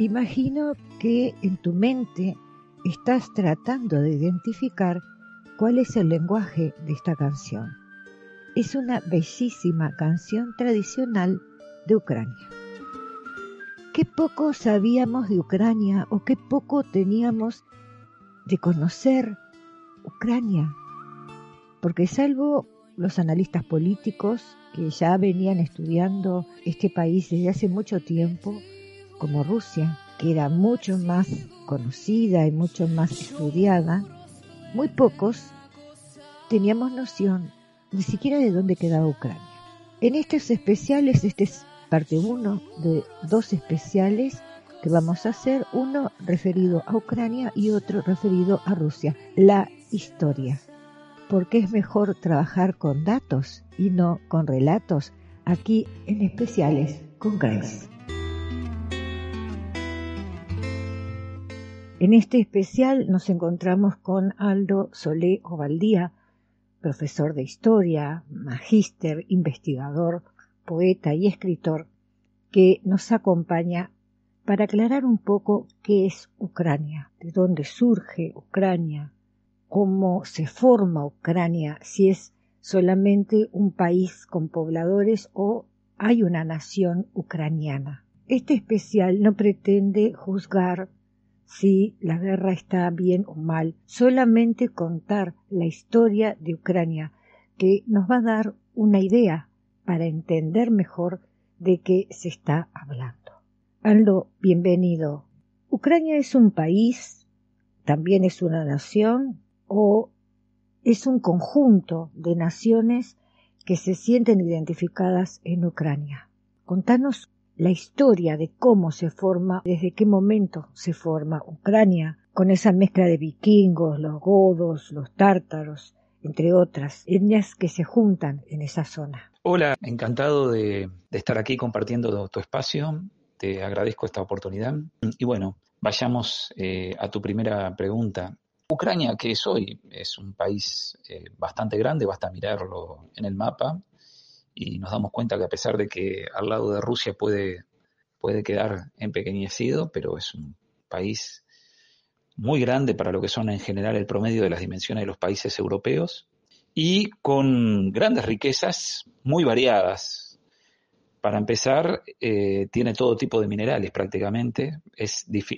Imagino que en tu mente estás tratando de identificar cuál es el lenguaje de esta canción. Es una bellísima canción tradicional de Ucrania. Qué poco sabíamos de Ucrania o qué poco teníamos de conocer Ucrania. Porque salvo los analistas políticos que ya venían estudiando este país desde hace mucho tiempo, como Rusia, que era mucho más conocida y mucho más estudiada, muy pocos teníamos noción ni siquiera de dónde quedaba Ucrania. En estos especiales, este es parte uno de dos especiales que vamos a hacer, uno referido a Ucrania y otro referido a Rusia, la historia. Porque es mejor trabajar con datos y no con relatos aquí en especiales con Grace. En este especial nos encontramos con Aldo Solé Ovaldía, profesor de historia, magíster, investigador, poeta y escritor, que nos acompaña para aclarar un poco qué es Ucrania, de dónde surge Ucrania, cómo se forma Ucrania, si es solamente un país con pobladores o hay una nación ucraniana. Este especial no pretende juzgar si la guerra está bien o mal, solamente contar la historia de Ucrania, que nos va a dar una idea para entender mejor de qué se está hablando. Aldo, bienvenido. ¿Ucrania es un país? ¿También es una nación? ¿O es un conjunto de naciones que se sienten identificadas en Ucrania? Contanos la historia de cómo se forma, desde qué momento se forma Ucrania, con esa mezcla de vikingos, los godos, los tártaros, entre otras etnias que se juntan en esa zona. Hola, encantado de, estar aquí compartiendo tu espacio. Te agradezco esta oportunidad. Y bueno, vayamos eh, a tu primera pregunta. Ucrania, que es hoy, es un país eh, bastante grande, basta mirarlo en el mapa y nos damos cuenta que a pesar de que al lado de Rusia puede, puede quedar empequeñecido, pero es un país muy grande para lo que son en general el promedio de las dimensiones de los países europeos y con grandes riquezas muy variadas. Para empezar, eh, tiene todo tipo de minerales prácticamente.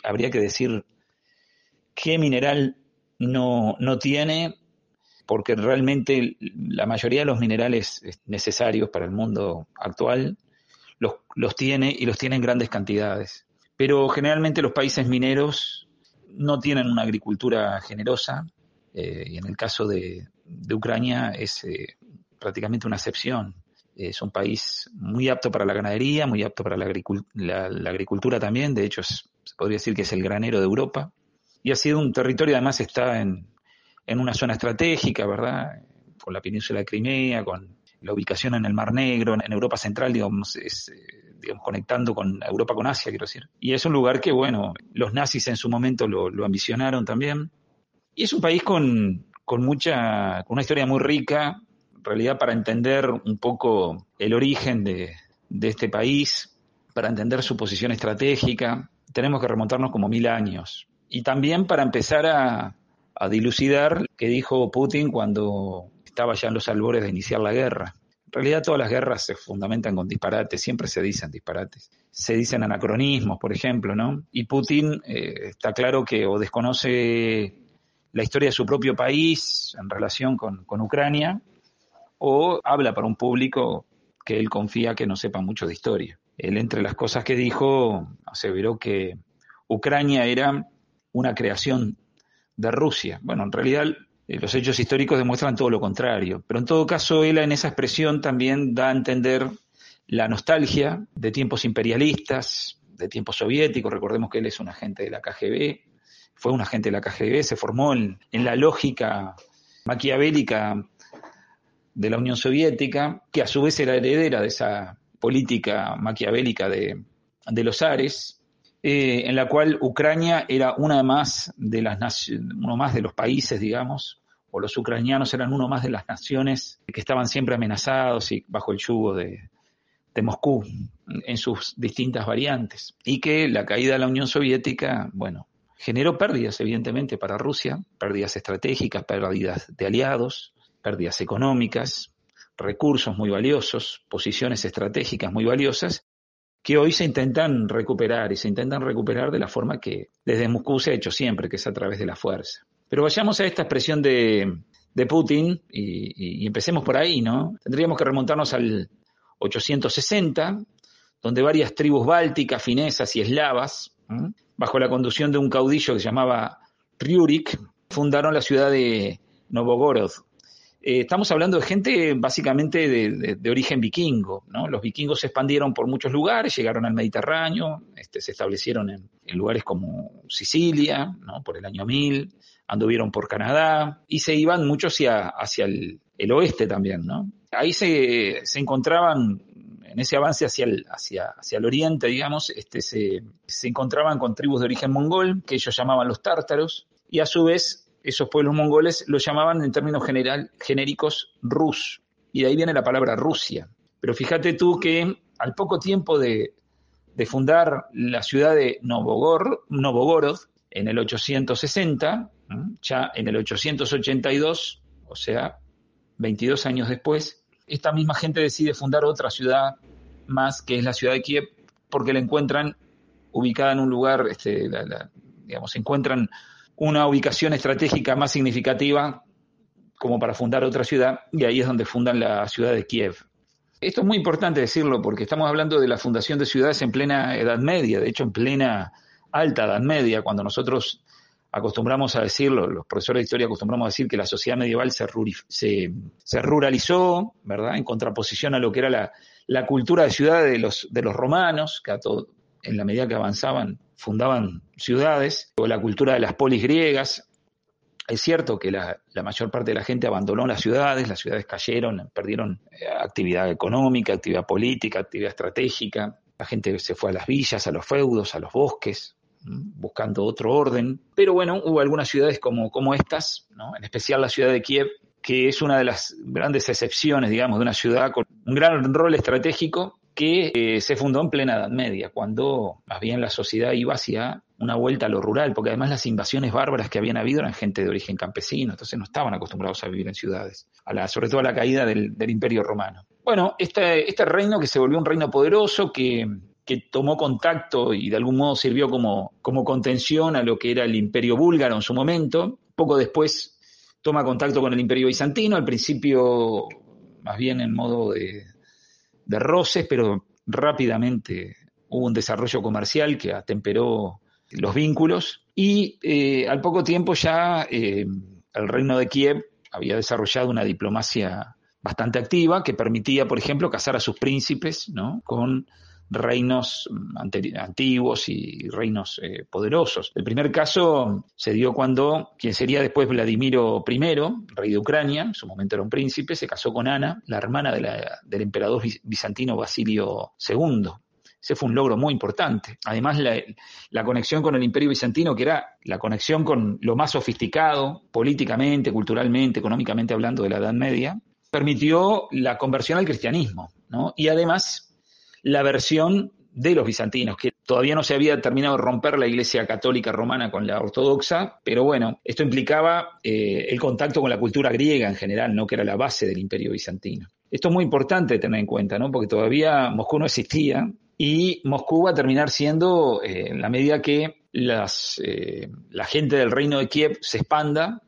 Habría que decir qué mineral no, no tiene, porque realmente la mayoría de los minerales necesarios para el mundo actual los, los tiene y los tiene en grandes cantidades. Pero generalmente los países mineros no tienen una agricultura generosa, eh, y en el caso de, de Ucrania es eh, prácticamente una excepción. Es un país muy apto para la ganadería, muy apto para la, la agricultura también, de hecho es, se podría decir que es el granero de Europa. Y ha sido un territorio, además está en, en una zona estratégica, ¿verdad? Con la península de Crimea, con la ubicación en el Mar Negro, en Europa Central, eh, digamos, conectando con Europa con Asia, quiero decir. Y es un lugar que, bueno, los nazis en su momento lo, lo ambicionaron también. Y es un país con, con mucha, con una historia muy rica, en realidad para entender un poco el origen de, de este país, para entender su posición estratégica, tenemos que remontarnos como mil años. Y también para empezar a, a dilucidar qué dijo Putin cuando estaba ya en los albores de iniciar la guerra. En realidad todas las guerras se fundamentan con disparates, siempre se dicen disparates. Se dicen anacronismos, por ejemplo, ¿no? Y Putin eh, está claro que o desconoce la historia de su propio país en relación con, con Ucrania, o habla para un público que él confía que no sepa mucho de historia. Él, entre las cosas que dijo, aseveró que Ucrania era una creación de Rusia. Bueno, en realidad eh, los hechos históricos demuestran todo lo contrario, pero en todo caso él en esa expresión también da a entender la nostalgia de tiempos imperialistas, de tiempos soviéticos, recordemos que él es un agente de la KGB, fue un agente de la KGB, se formó en, en la lógica maquiavélica de la Unión Soviética, que a su vez era heredera de esa política maquiavélica de, de los Ares, eh, en la cual Ucrania era una más de las uno más de los países, digamos, o los ucranianos eran uno más de las naciones que estaban siempre amenazados y bajo el yugo de, de Moscú en sus distintas variantes. Y que la caída de la Unión Soviética, bueno, generó pérdidas, evidentemente, para Rusia, pérdidas estratégicas, pérdidas de aliados, pérdidas económicas, recursos muy valiosos, posiciones estratégicas muy valiosas, que hoy se intentan recuperar y se intentan recuperar de la forma que desde Moscú se ha hecho siempre, que es a través de la fuerza. Pero vayamos a esta expresión de, de Putin y, empecemos por ahí, ¿no? Tendríamos que remontarnos al 860, donde varias tribus bálticas, finesas y eslavas, bajo la conducción de un caudillo que se llamaba Ryurik, fundaron la ciudad de Novogorod. Eh, estamos hablando de gente básicamente de, origen vikingo, ¿no? Los vikingos se expandieron por muchos lugares, llegaron al Mediterráneo, este, se establecieron en, lugares como Sicilia, ¿no? Por el año 1000, anduvieron por Canadá y se iban mucho hacia, hacia el, el oeste también, ¿no? Ahí se, se encontraban, en ese avance hacia el, hacia, hacia el oriente, digamos, este, se, se encontraban con tribus de origen mongol, que ellos llamaban los tártaros, y a su vez esos pueblos mongoles los llamaban en términos general, genéricos Rus, y de ahí viene la palabra Rusia. Pero fíjate tú que al poco tiempo de, fundar la ciudad de Novogor, Novogorod, en el 860, ¿m? ya en el 882, o sea, 22 años después, esta misma gente decide fundar otra ciudad más, que es la ciudad de Kiev, porque la encuentran ubicada en un lugar, este, la- la- digamos, encuentran una ubicación estratégica más significativa como para fundar otra ciudad, y ahí es donde fundan la ciudad de Kiev. Esto es muy importante decirlo porque estamos hablando de la fundación de ciudades en plena Edad Media, de hecho en plena alta Edad Media, cuando nosotros acostumbramos a decirlo, los profesores de historia acostumbramos a decir que la sociedad medieval se, ruralizó, ¿verdad? En contraposición a lo que era la, la cultura de ciudad de los, de los romanos, que a todo, en la medida que avanzaban fundaban ciudades, o la cultura de las polis griegas. Es cierto que la, mayor parte de la gente abandonó las ciudades, las ciudades cayeron, perdieron eh, actividad económica, actividad política, actividad estratégica. La gente se fue a las villas, a los feudos, a los bosques, buscando otro orden. Pero bueno, hubo algunas ciudades como, como estas, ¿no? en especial la ciudad de Kiev, que es una de las grandes excepciones, digamos, de una ciudad con un gran rol estratégico que eh, se fundó en plena Edad Media, cuando más bien la sociedad iba hacia una vuelta a lo rural, porque además las invasiones bárbaras que habían habido eran gente de origen campesino, entonces no estaban acostumbrados a vivir en ciudades, a la, sobre todo a la caída del, del Imperio Romano. Bueno, este, este reino que se volvió un reino poderoso, que, que tomó contacto y de algún modo sirvió como, como contención a lo que era el Imperio Búlgaro en su momento, poco después toma contacto con el Imperio Bizantino, al principio más bien en modo de, de roces, pero rápidamente hubo un desarrollo comercial que atemperó los vínculos y eh, al poco tiempo ya eh, el reino de Kiev había desarrollado una diplomacia bastante activa que permitía, por ejemplo, casar a sus príncipes ¿no? con reinos antiguos y reinos eh, poderosos. El primer caso se dio cuando quien sería después Vladimiro I, rey de Ucrania, en su momento era un príncipe, se casó con Ana, la hermana de la- del emperador biz- bizantino Basilio II. Ese fue un logro muy importante. Además, la, la conexión con el imperio bizantino, que era la conexión con lo más sofisticado, políticamente, culturalmente, económicamente hablando de la Edad Media, permitió la conversión al cristianismo. ¿no? Y además, la versión de los bizantinos, que todavía no se había terminado de romper la Iglesia Católica Romana con la ortodoxa, pero bueno, esto implicaba eh, el contacto con la cultura griega en general, ¿no? que era la base del imperio bizantino. Esto es muy importante tener en cuenta, ¿no? porque todavía Moscú no existía y Moscú va a terminar siendo, eh, en la medida que las, eh, la gente del reino de Kiev se expanda,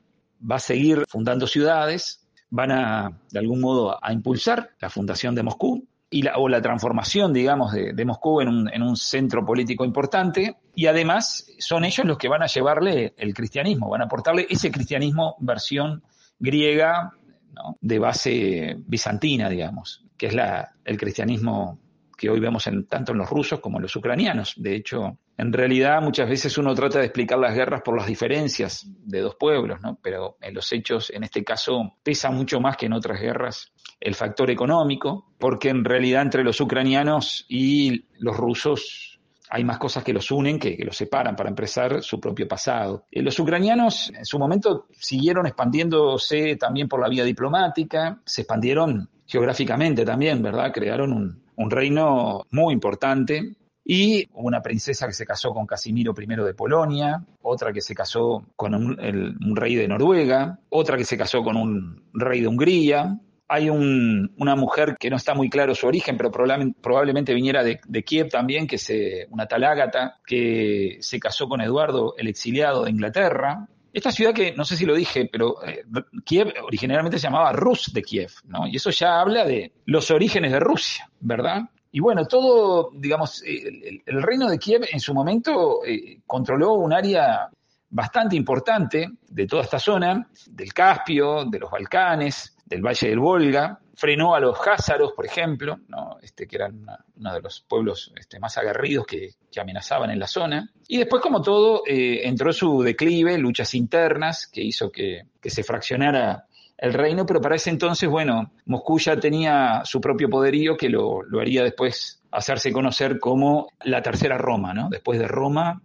va a seguir fundando ciudades, van a, de algún modo, a impulsar la fundación de Moscú, y la, o la transformación, digamos, de, Moscú en un, en un, centro político importante. Y además son ellos los que van a llevarle el cristianismo, van a aportarle ese cristianismo versión griega ¿no? de base bizantina, digamos, que es la, el cristianismo que hoy vemos en, tanto en los rusos como en los ucranianos. De hecho, en realidad muchas veces uno trata de explicar las guerras por las diferencias de dos pueblos, ¿no? Pero en los hechos, en este caso, pesa mucho más que en otras guerras el factor económico, porque en realidad entre los ucranianos y los rusos hay más cosas que los unen que, que los separan para empezar su propio pasado. Eh, los ucranianos en su momento siguieron expandiéndose también por la vía diplomática, se expandieron geográficamente también, ¿verdad? Crearon un, un reino muy importante y una princesa que se casó con Casimiro I de Polonia, otra que se casó con un, rey de Noruega, otra que se casó con un rey de Hungría. Hay un, una mujer que no está muy claro su origen, pero probablemente, probablemente viniera de, Kiev también, que es una tal Ágata, que se casó con Eduardo, el exiliado de Inglaterra. Esta ciudad que, no sé si lo dije, pero eh, Kiev originalmente se llamaba Rus de Kiev, ¿no? Y eso ya habla de los orígenes de Rusia, ¿verdad? Y bueno, todo, digamos, el, reino de Kiev en su momento eh, controló un área bastante importante de toda esta zona, del Caspio, de los Balcanes, del Valle del Volga, frenó a los házaros, por ejemplo, este, que eran uno de los pueblos este, más aguerridos que, amenazaban en la zona. Y después, como todo, eh, entró su declive, luchas internas, que hizo que, se fraccionara el reino, pero para ese entonces, bueno, Moscú ya tenía su propio poderío que lo, lo, haría después hacerse conocer como la tercera Roma, ¿no? Después de Roma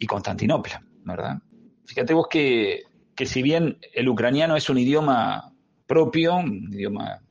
y Constantinopla, ¿verdad? Fíjate vos que, que si bien el ucraniano es un idioma propio, un idioma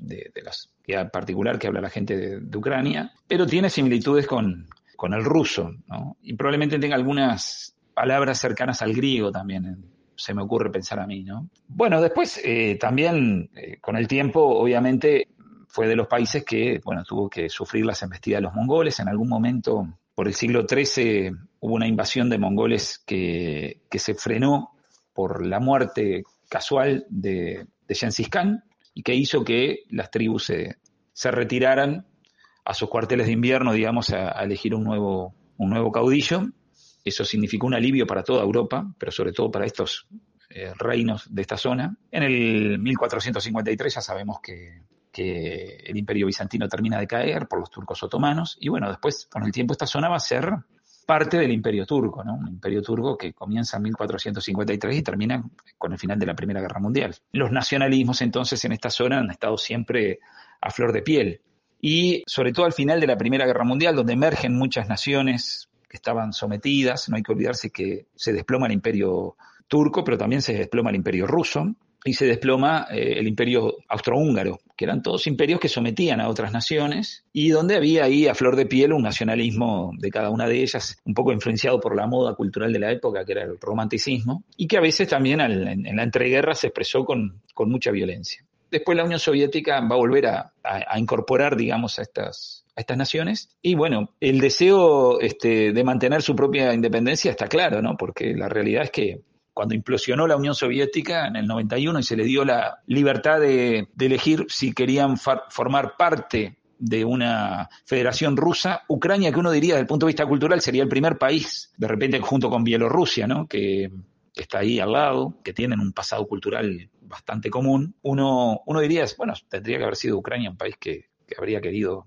de, las en particular que habla la gente de, Ucrania, pero tiene similitudes con, con el ruso, ¿no? Y probablemente tenga algunas palabras cercanas al griego también, se me ocurre pensar a mí, ¿no? Bueno, después eh, también eh, con el tiempo, obviamente, fue de los países que, bueno, tuvo que sufrir las embestidas de los mongoles. En algún momento, por el siglo XIII, hubo una invasión de mongoles que, que se frenó por la muerte casual de, de Khan y que hizo que las tribus se, se retiraran a sus cuarteles de invierno, digamos, a, elegir un nuevo, un nuevo caudillo eso significó un alivio para toda Europa, pero sobre todo para estos eh, reinos de esta zona. En el 1453 ya sabemos que, que, el imperio bizantino termina de caer por los turcos otomanos y bueno, después con el tiempo esta zona va a ser parte del imperio turco, ¿no? Un imperio turco que comienza en 1453 y termina con el final de la Primera Guerra Mundial. Los nacionalismos entonces en esta zona han estado siempre a flor de piel. Y sobre todo al final de la Primera Guerra Mundial, donde emergen muchas naciones que estaban sometidas. No hay que olvidarse que se desploma el imperio turco, pero también se desploma el imperio ruso y se desploma eh, el imperio austrohúngaro, que eran todos imperios que sometían a otras naciones y donde había ahí a flor de piel un nacionalismo de cada una de ellas, un poco influenciado por la moda cultural de la época, que era el romanticismo, y que a veces también en, la entreguerra se expresó con, con mucha violencia. Después la Unión Soviética va a volver a, a, a incorporar, digamos, a estas, a estas naciones. Y bueno, el deseo este, de mantener su propia independencia está claro, ¿no? Porque la realidad es que cuando implosionó la Unión Soviética en el 91 y se le dio la libertad de, elegir si querían formar parte de una federación rusa, Ucrania, que uno diría desde el punto de vista cultural sería el primer país, de repente junto con Bielorrusia, ¿no? Que, que está ahí al lado, que tienen un pasado cultural bastante común, uno, uno diría, bueno, tendría que haber sido Ucrania un país que, que habría querido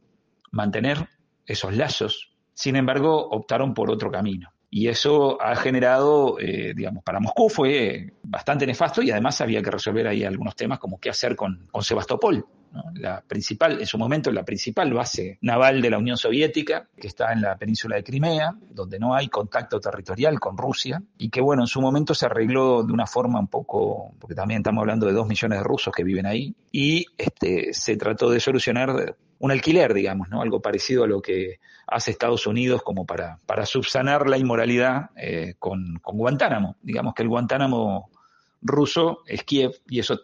mantener esos lazos. Sin embargo, optaron por otro camino. Y eso ha generado, eh, digamos, para Moscú fue bastante nefasto y además había que resolver ahí algunos temas como qué hacer con, con Sebastopol, La principal, en su momento, la principal base naval de la Unión Soviética, que está en la península de Crimea, donde no hay contacto territorial con Rusia, y que bueno, en su momento se arregló de una forma un poco, porque también estamos hablando de dos millones de rusos que viven ahí, y este, se trató de solucionar un alquiler, digamos, ¿no? Algo parecido a lo que hace Estados Unidos como para, para subsanar la inmoralidad eh, con, con Guantánamo. Digamos que el Guantánamo ruso es Kiev y eso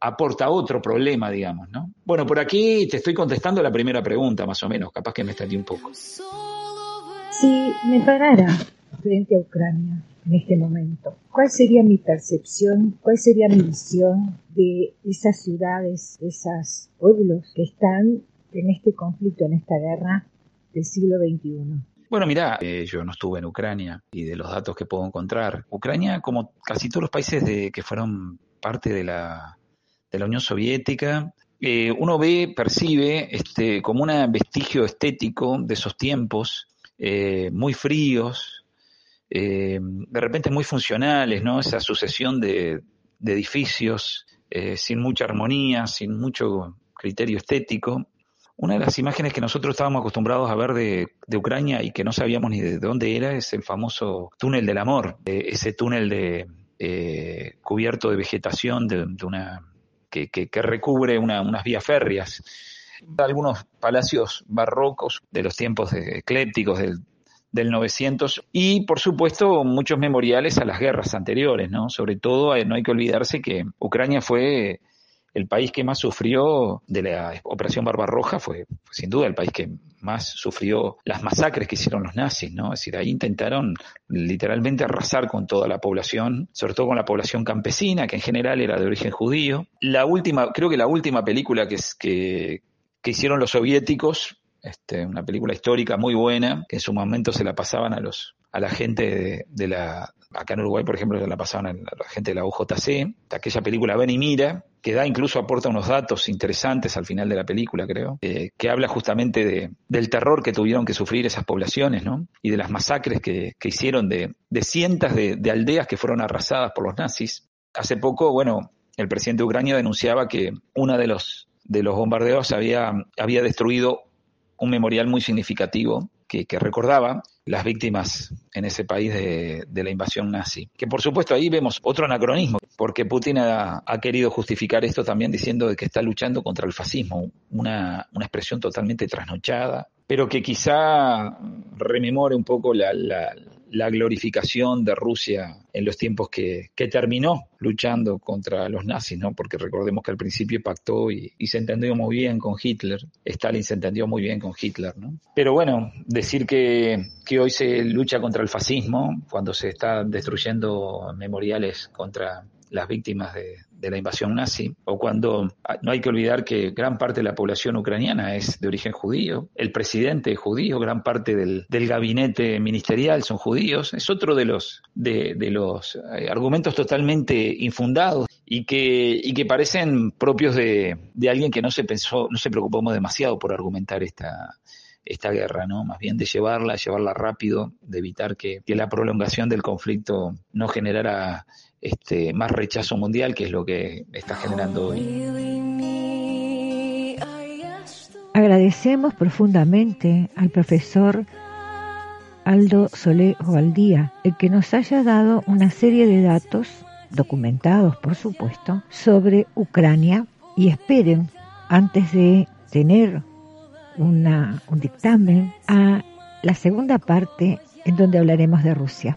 aporta otro problema, digamos, ¿no? Bueno, por aquí te estoy contestando la primera pregunta, más o menos, capaz que me extendí un poco. Si me parara frente a Ucrania en este momento, ¿cuál sería mi percepción, cuál sería mi visión de esas ciudades, de esos pueblos que están en este conflicto, en esta guerra del siglo XXI? Bueno, mira, eh, yo no estuve en Ucrania y de los datos que puedo encontrar, Ucrania, como casi todos los países de, que fueron parte de la, de la Unión Soviética, eh, uno ve, percibe este, como un vestigio estético de esos tiempos, eh, muy fríos, eh, de repente muy funcionales, ¿no? Esa sucesión de, edificios sin mucha armonía, sin mucho criterio estético. Una de las imágenes que nosotros estábamos acostumbrados a ver de, Ucrania y que no sabíamos ni de dónde era es el famoso túnel del amor, ese túnel de cubierto de vegetación de una que, recubre una, unas vías férreas. Algunos palacios barrocos de los tiempos eclépticos del, del 900 y por supuesto muchos memoriales a las guerras anteriores, ¿no? Sobre todo eh, no hay que olvidarse que Ucrania fue el país que más sufrió de la Operación Barbarroja, fue, fue sin duda el país que más sufrió las masacres que hicieron los nazis, ¿no? Es decir, ahí intentaron literalmente arrasar con toda la población, sobre todo con la población campesina, que en general era de origen judío. La última, creo que la última película que, que, hicieron los soviéticos, este, una película histórica muy buena, que en su momento se la pasaban a los a la gente de, de la acá en Uruguay, por ejemplo, se la pasaban a la gente de la UJC, aquella película Ven y Mira, que da incluso aporta unos datos interesantes al final de la película, creo, eh, que habla justamente de, del terror que tuvieron que sufrir esas poblaciones, ¿no? Y de las masacres que, que hicieron de, de cientos de, de aldeas que fueron arrasadas por los nazis. Hace poco, bueno, el presidente de Ucrania denunciaba que uno de los, de los bombardeos había, había destruido un memorial muy significativo que, que, recordaba las víctimas en ese país de, la invasión nazi. Que por supuesto ahí vemos otro anacronismo, porque Putin ha, querido justificar esto también diciendo que está luchando contra el fascismo, una, una expresión totalmente trasnochada, pero que quizá rememore un poco la, la, la glorificación de Rusia en los tiempos que, que, terminó luchando contra los nazis, ¿no? Porque recordemos que al principio pactó y, y, se entendió muy bien con Hitler. Stalin se entendió muy bien con Hitler, ¿no? Pero bueno, decir que, que hoy se lucha contra el fascismo, cuando se está destruyendo memoriales contra las víctimas de, de, la invasión nazi, o cuando no hay que olvidar que gran parte de la población ucraniana es de origen judío, el presidente es judío, gran parte del, del gabinete ministerial son judíos, es otro de los, de, de los eh, argumentos totalmente infundados y que, y que parecen propios de, de alguien que no se pensó, no se preocupó demasiado por argumentar esta, esta guerra, ¿no? Más bien de llevarla, llevarla rápido, de evitar que, que la prolongación del conflicto no generara este, más rechazo mundial, que es lo que está generando hoy. Agradecemos profundamente al profesor Aldo Solé Ovaldía el que nos haya dado una serie de datos, documentados por supuesto, sobre Ucrania y esperen, antes de tener una, un dictamen, a la segunda parte en donde hablaremos de Rusia.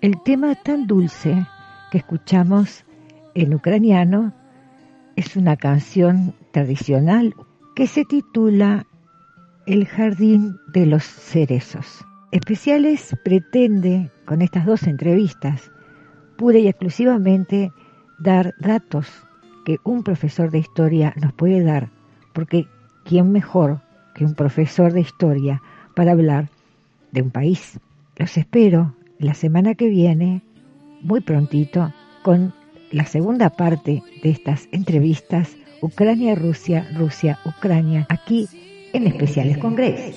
El tema tan dulce que escuchamos en ucraniano es una canción tradicional que se titula El jardín de los cerezos. Especiales pretende, con estas dos entrevistas, pura y exclusivamente dar datos que un profesor de historia nos puede dar, porque ¿quién mejor que un profesor de historia para hablar de un país? Los espero la semana que viene muy prontito con la segunda parte de estas entrevistas Ucrania-Rusia, Rusia-Ucrania, aquí en Especiales con Grace.